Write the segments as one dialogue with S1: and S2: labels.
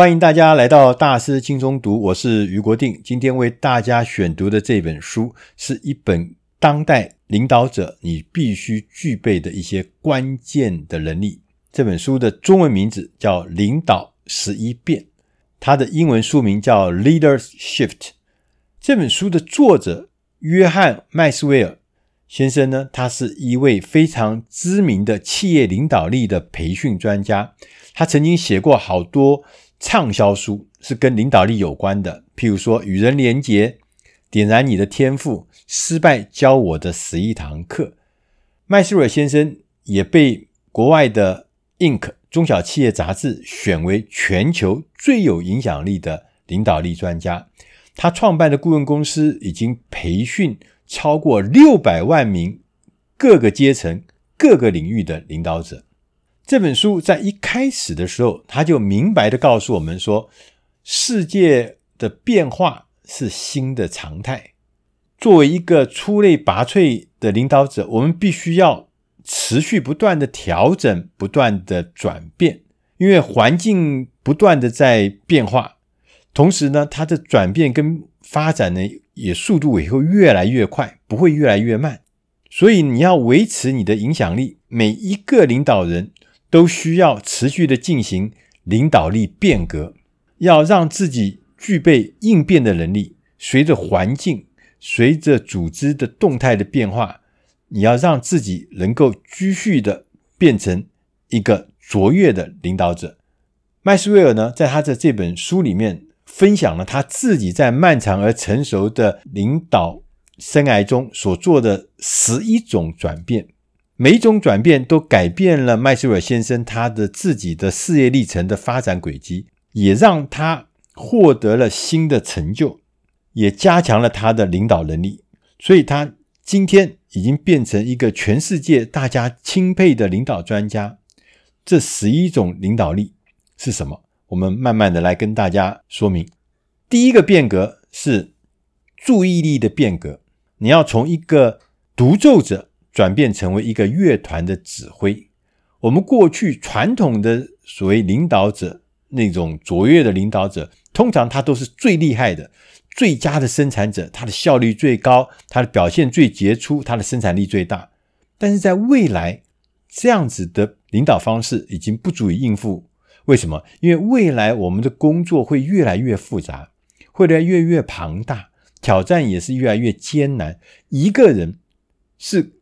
S1: 欢迎大家来到大师轻松读，我是余国定。今天为大家选读的这本书是一本当代领导者你必须具备的一些关键的能力。这本书的中文名字叫《领导十一变》，它的英文书名叫《Leaders Shift》。这本书的作者约翰麦斯威尔先生呢，他是一位非常知名的企业领导力的培训专家，他曾经写过好多。畅销书是跟领导力有关的，譬如说《与人连结》、《点燃你的天赋》、《失败教我的十一堂课》。麦斯威尔先生也被国外的《Inc》中小企业杂志选为全球最有影响力的领导力专家。他创办的顾问公司已经培训超过六百万名各个阶层、各个领域的领导者。这本书在一开始的时候，他就明白地告诉我们说，世界的变化是新的常态。作为一个出类拔萃的领导者，我们必须要持续不断地调整、不断地转变，因为环境不断地在变化。同时呢，它的转变跟发展呢，也速度也会越来越快，不会越来越慢。所以你要维持你的影响力，每一个领导人。都需要持续的进行领导力变革，要让自己具备应变的能力。随着环境、随着组织的动态的变化，你要让自己能够继续的变成一个卓越的领导者。麦斯威尔呢，在他的这本书里面分享了他自己在漫长而成熟的领导生涯中所做的十一种转变。每一种转变都改变了麦斯威尔先生他的自己的事业历程的发展轨迹，也让他获得了新的成就，也加强了他的领导能力。所以，他今天已经变成一个全世界大家钦佩的领导专家。这十一种领导力是什么？我们慢慢的来跟大家说明。第一个变革是注意力的变革，你要从一个独奏者。转变成为一个乐团的指挥。我们过去传统的所谓领导者，那种卓越的领导者，通常他都是最厉害的、最佳的生产者，他的效率最高，他的表现最杰出，他的生产力最大。但是在未来，这样子的领导方式已经不足以应付。为什么？因为未来我们的工作会越来越复杂，会越来越庞大，挑战也是越来越艰难。一个人是。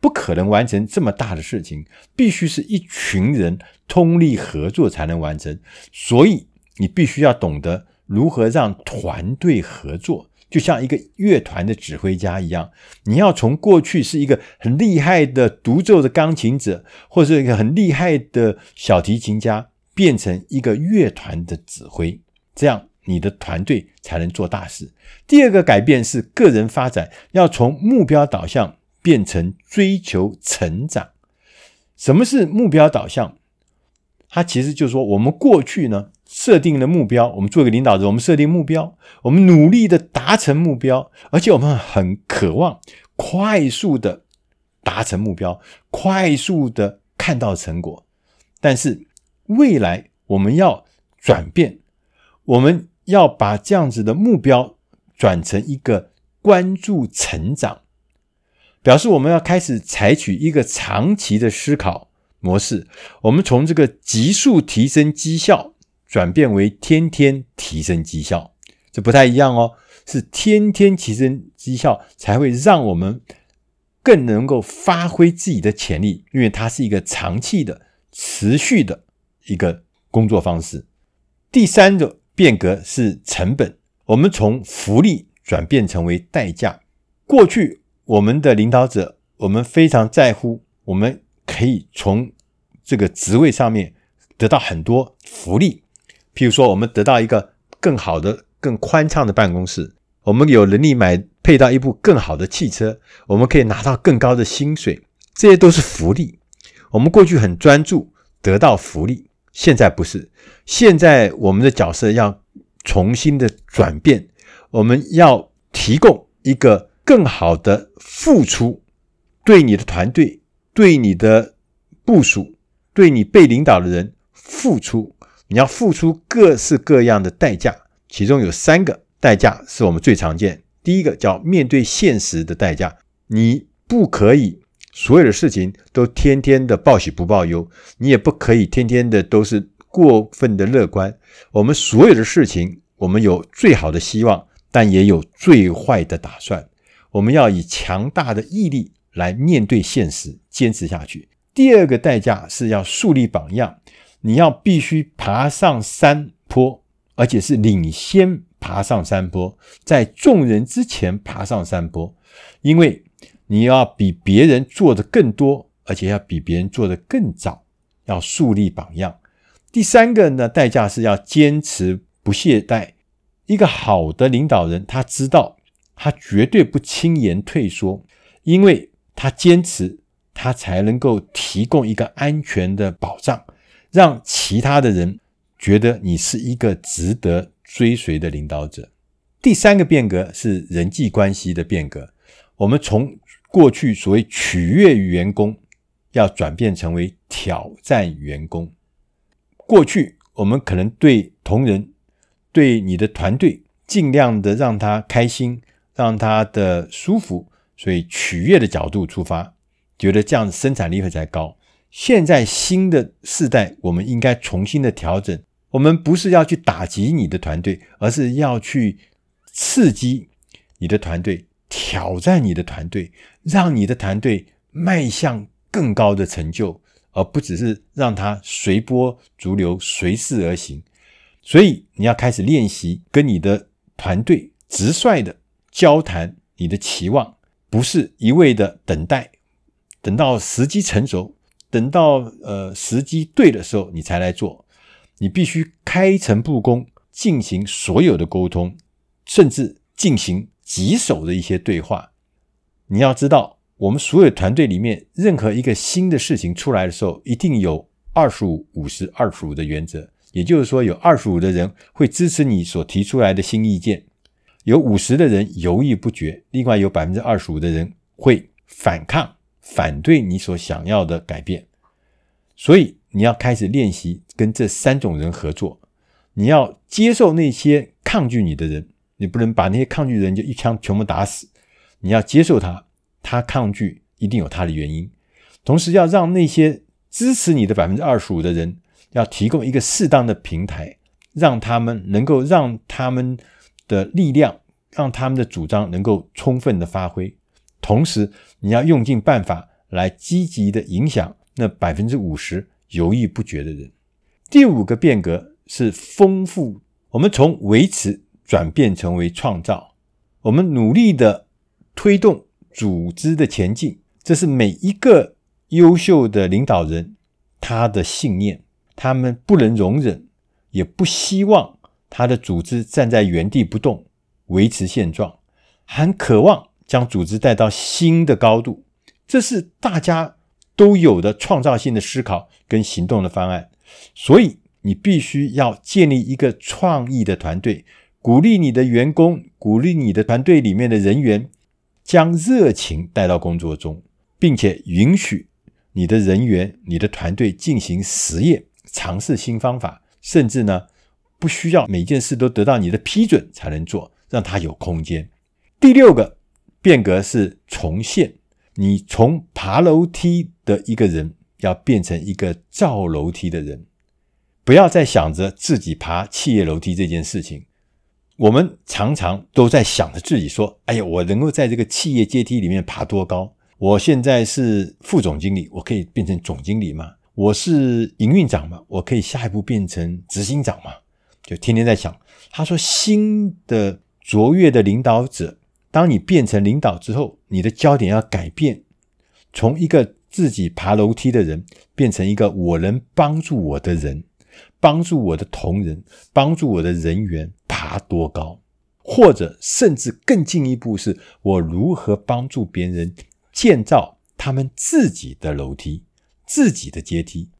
S1: 不可能完成这么大的事情，必须是一群人通力合作才能完成。所以你必须要懂得如何让团队合作，就像一个乐团的指挥家一样。你要从过去是一个很厉害的独奏的钢琴者，或者是一个很厉害的小提琴家，变成一个乐团的指挥，这样你的团队才能做大事。第二个改变是个人发展，要从目标导向。变成追求成长。什么是目标导向？它其实就是说，我们过去呢设定了目标，我们做一个领导者，我们设定目标，我们努力的达成目标，而且我们很渴望快速的达成目标，快速的看到成果。但是未来我们要转变，我们要把这样子的目标转成一个关注成长。表示我们要开始采取一个长期的思考模式，我们从这个急速提升绩效转变为天天提升绩效，这不太一样哦，是天天提升绩效才会让我们更能够发挥自己的潜力，因为它是一个长期的、持续的一个工作方式。第三个变革是成本，我们从福利转变成为代价，过去。我们的领导者，我们非常在乎，我们可以从这个职位上面得到很多福利。譬如说，我们得到一个更好的、更宽敞的办公室，我们有能力买配到一部更好的汽车，我们可以拿到更高的薪水，这些都是福利。我们过去很专注得到福利，现在不是。现在我们的角色要重新的转变，我们要提供一个。更好的付出，对你的团队、对你的部署、对你被领导的人付出，你要付出各式各样的代价，其中有三个代价是我们最常见。第一个叫面对现实的代价，你不可以所有的事情都天天的报喜不报忧，你也不可以天天的都是过分的乐观。我们所有的事情，我们有最好的希望，但也有最坏的打算。我们要以强大的毅力来面对现实，坚持下去。第二个代价是要树立榜样，你要必须爬上山坡，而且是领先。爬上山坡，在众人之前爬上山坡，因为你要比别人做的更多，而且要比别人做的更早，要树立榜样。第三个呢，代价是要坚持不懈怠。一个好的领导人，他知道他绝对不轻言退缩，因为他坚持，他才能够提供一个安全的保障，让其他的人觉得你是一个值得。追随的领导者。第三个变革是人际关系的变革。我们从过去所谓取悦员工，要转变成为挑战员工。过去我们可能对同仁、对你的团队，尽量的让他开心，让他的舒服，所以取悦的角度出发，觉得这样生产力会才高。现在新的世代，我们应该重新的调整。我们不是要去打击你的团队，而是要去刺激你的团队，挑战你的团队，让你的团队迈向更高的成就，而不只是让它随波逐流、随势而行。所以你要开始练习跟你的团队直率的交谈，你的期望不是一味的等待，等到时机成熟，等到呃时机对的时候，你才来做。你必须开诚布公进行所有的沟通，甚至进行棘手的一些对话。你要知道，我们所有团队里面，任何一个新的事情出来的时候，一定有二十五、五十、二十五的原则。也就是说，有二十五的人会支持你所提出来的新意见，有五十的人犹豫不决，另外有百分之二十五的人会反抗、反对你所想要的改变。所以，你要开始练习跟这三种人合作，你要接受那些抗拒你的人，你不能把那些抗拒的人就一枪全部打死。你要接受他，他抗拒一定有他的原因。同时，要让那些支持你的百分之二十五的人，要提供一个适当的平台，让他们能够让他们的力量，让他们的主张能够充分的发挥。同时，你要用尽办法来积极的影响那百分之五十。犹豫不决的人。第五个变革是丰富，我们从维持转变成为创造，我们努力的推动组织的前进，这是每一个优秀的领导人他的信念。他们不能容忍，也不希望他的组织站在原地不动，维持现状，很渴望将组织带到新的高度。这是大家都有的创造性的思考跟行动的方案，所以你必须要建立一个创意的团队，鼓励你的员工，鼓励你的团队里面的人员，将热情带到工作中，并且允许你的人员、你的团队进行实验，尝试新方法，甚至呢，不需要每件事都得到你的批准才能做，让它有空间。第六个变革是重现。你从爬楼梯的一个人，要变成一个造楼梯的人，不要再想着自己爬企业楼梯这件事情。我们常常都在想着自己说：“哎呀，我能够在这个企业阶梯里面爬多高？我现在是副总经理，我可以变成总经理吗？我是营运长吗？我可以下一步变成执行长吗？”就天天在想。他说：“新的卓越的领导者。”当你变成领导之后，你的焦点要改变，从一个自己爬楼梯的人，变成一个我能帮助我的人，帮助我的同仁，帮助我的人员爬多高，或者甚至更进一步，是我如何帮助别人建造他们自己的楼梯、自己的阶梯。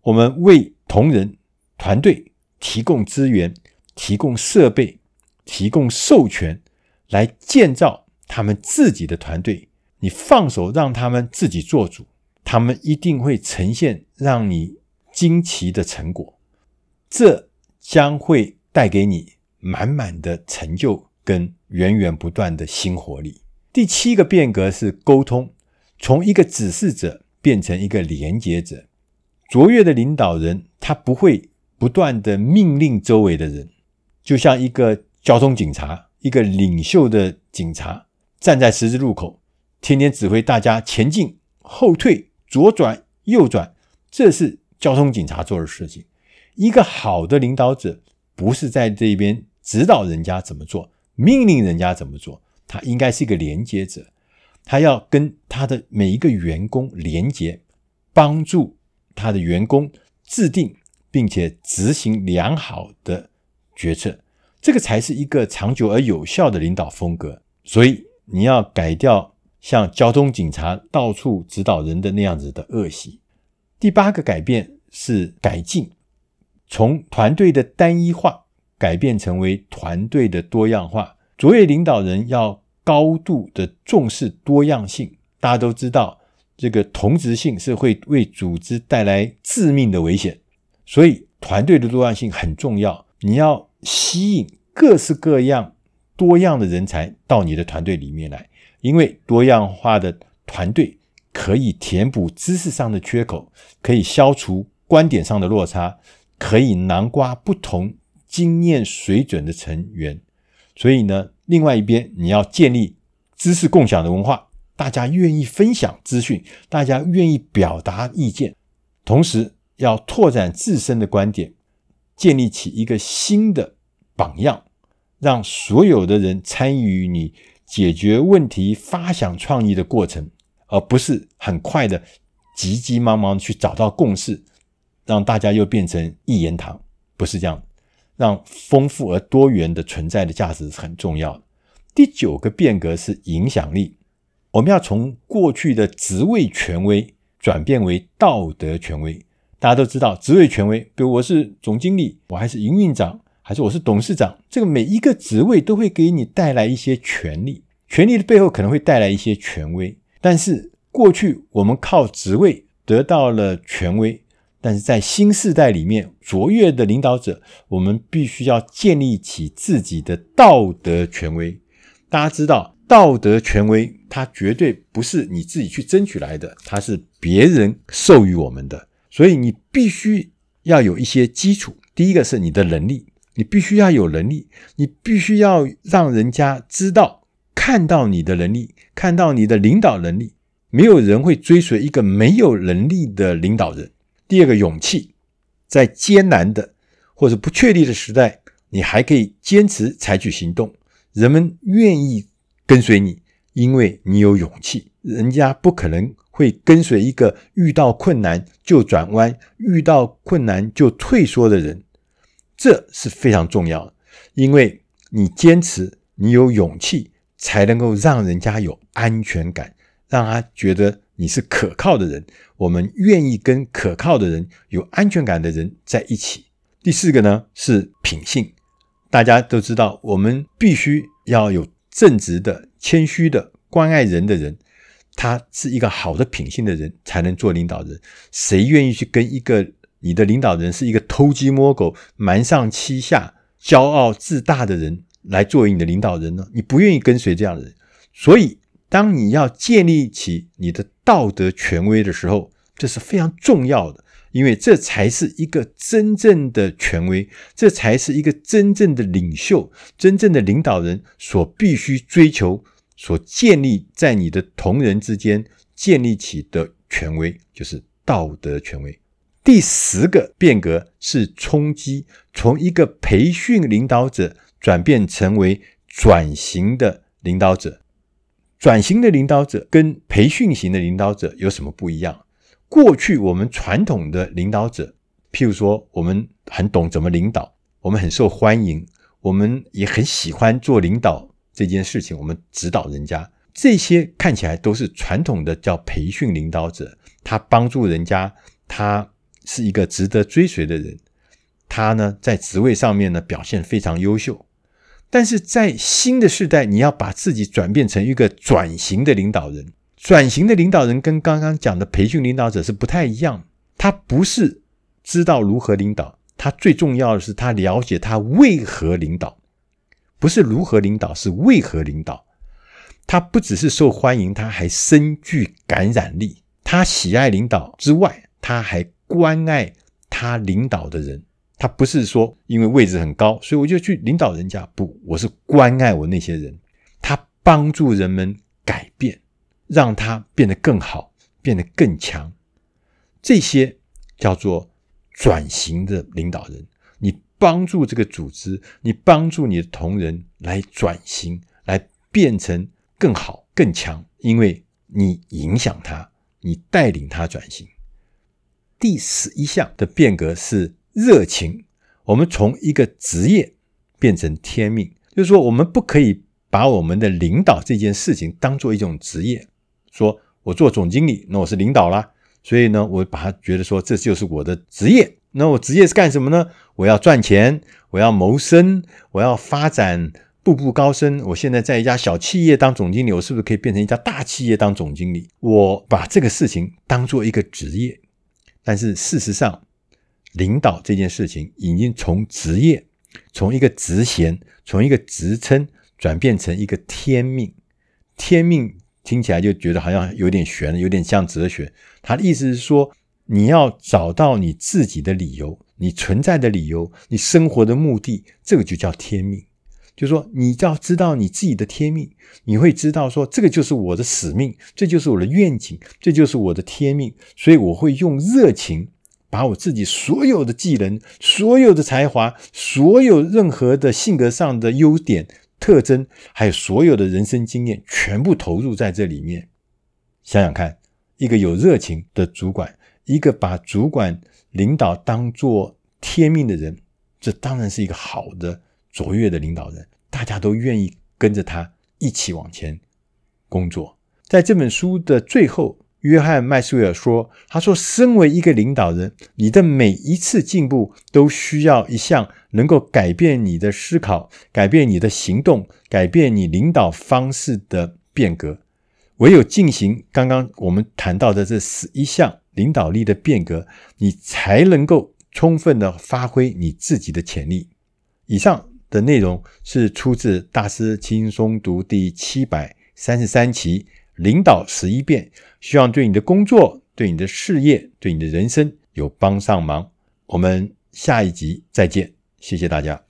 S1: 我们为同仁团队提供资源、提供设备、提供授权。来建造他们自己的团队，你放手让他们自己做主，他们一定会呈现让你惊奇的成果。这将会带给你满满的成就跟源源不断的新活力。第七个变革是沟通，从一个指示者变成一个连接者。卓越的领导人，他不会不断的命令周围的人，就像一个交通警察，一个领袖的警察站在十字路口，天天指挥大家前进、后退、左转、右转，这是交通警察做的事情。一个好的领导者，不是在这边指导人家怎么做，命令人家怎么做。他应该是一个连接者，他要跟他的每一个员工连接，帮助他的员工制定并且执行良好的决策，这个才是一个长久而有效的领导风格。所以你要改掉像交通警察到处指导人的那样子的恶习。第八个改变是改进，从团队的单一化改变成为团队的多样化。卓越领导人要高度的重视多样性。大家都知道，这个同质性是会为组织带来致命的危险，所以团队的多样性很重要。你要吸引各式各样、多样的人才到你的团队里面来，因为多样化的团队可以填补知识上的缺口，可以消除观点上的落差，可以囊括不同经验水准的成员。所以呢，另外一边你要建立知识共享的文化，大家愿意分享资讯，大家愿意表达意见，同时要拓展自身的观点，建立起一个新的榜样，让所有的人参与你解决问题、发想创意的过程，而不是很快的急急忙忙去找到共识，让大家又变成一言堂，不是这样。让丰富而多元的存在的价值是很重要的。第九个变革是影响力，我们要从过去的职位权威转变为道德权威。大家都知道，职位权威，比如我是总经理，我还是营运长，还是我是董事长，这个每一个职位都会给你带来一些权力，权力的背后可能会带来一些权威。但是过去我们靠职位得到了权威。但是在新时代里面，卓越的领导者，我们必须要建立起自己的道德权威。大家知道，道德权威它绝对不是你自己去争取来的，它是别人授予我们的。所以你必须要有一些基础。第一个是你的能力，你必须要有能力，你必须要让人家知道、看到你的能力，看到你的领导能力。没有人会追随一个没有能力的领导人。第二个勇气，在艰难的或者不确定的时代，你还可以坚持采取行动，人们愿意跟随你，因为你有勇气。人家不可能会跟随一个遇到困难就转弯、遇到困难就退缩的人，这是非常重要的，因为你坚持，你有勇气，才能够让人家有安全感，让他觉得。你是可靠的人，我们愿意跟可靠的人、有安全感的人在一起。第四个呢是品性，大家都知道，我们必须要有正直的、谦虚的、关爱人的人，他是一个好的品性的人，才能做领导人。谁愿意去跟一个你的领导人是一个偷鸡摸狗、瞒上欺下、骄傲自大的人来作为你的领导人呢？你不愿意跟随这样的人，所以。当你要建立起你的道德权威的时候，这是非常重要的，因为这才是一个真正的权威，这才是一个真正的领袖、真正的领导人所必须追求、所建立在你的同仁之间建立起的权威，就是道德权威。第十个变革是冲击，从一个培训领导者转变成为转型的领导者。转型的领导者跟培训型的领导者有什么不一样？过去我们传统的领导者，譬如说，我们很懂怎么领导，我们很受欢迎，我们也很喜欢做领导这件事情，我们指导人家，这些看起来都是传统的叫培训领导者，他帮助人家，他是一个值得追随的人，他呢在职位上面呢表现非常优秀。但是在新的世代，你要把自己转变成一个转型的领导人。转型的领导人跟刚刚讲的培训领导者是不太一样。他不是知道如何领导，他最重要的是他了解他为何领导，不是如何领导，是为何领导。他不只是受欢迎，他还深具感染力。他喜爱领导之外，他还关爱他领导的人。他不是说因为位置很高，所以我就去领导人家。不，我是关爱我那些人。他帮助人们改变，让他变得更好，变得更强。这些叫做转型的领导人。帮助这个组织，你帮助你的同仁来转型，来变成更好、更强，因为你影响他，你带领他转型。第十一项的变革是热情。我们从一个职业变成天命，就是说，我们不可以把我们的领导这件事情当做一种职业。说我做总经理，那我是领导啦，所以呢，我把它觉得说这就是我的职业。那我职业是干什么呢？我要赚钱，我要谋生，我要发展，步步高升。我现在在一家小企业当总经理，我是不是可以变成一家大企业当总经理？我把这个事情当做一个职业，但是事实上，领导这件事情已经从职业，从一个职衔，从一个职称转变成一个天命。天命听起来就觉得好像有点玄，有点像哲学。他的意思是说，你要找到你自己的理由，你存在的理由，你生活的目的，这个就叫天命。就说，你要知道你自己的天命，你会知道说，这个就是我的使命，这就是我的愿景，这就是我的天命。所以我会用热情。把我自己所有的技能、所有的才华、所有任何的性格上的优点、特征，还有所有的人生经验，全部投入在这里面。想想看，一个有热情的主管，一个把主管领导当做天命的人，这当然是一个好的卓越的领导人。大家都愿意跟着他一起往前工作。在这本书的最后。约翰麦斯威尔说：“他说，身为一个领导人，你的每一次进步都需要一项能够改变你的思考、改变你的行动、改变你领导方式的变革。唯有进行刚刚我们谈到的这十一项领导力的变革，你才能够充分的发挥你自己的潜力。”以上的内容是出自《大师轻松读》第七百三十三期。领导十一变，希望对你的工作、对你的事业、对你的人生有帮上忙。我们下一集再见，谢谢大家。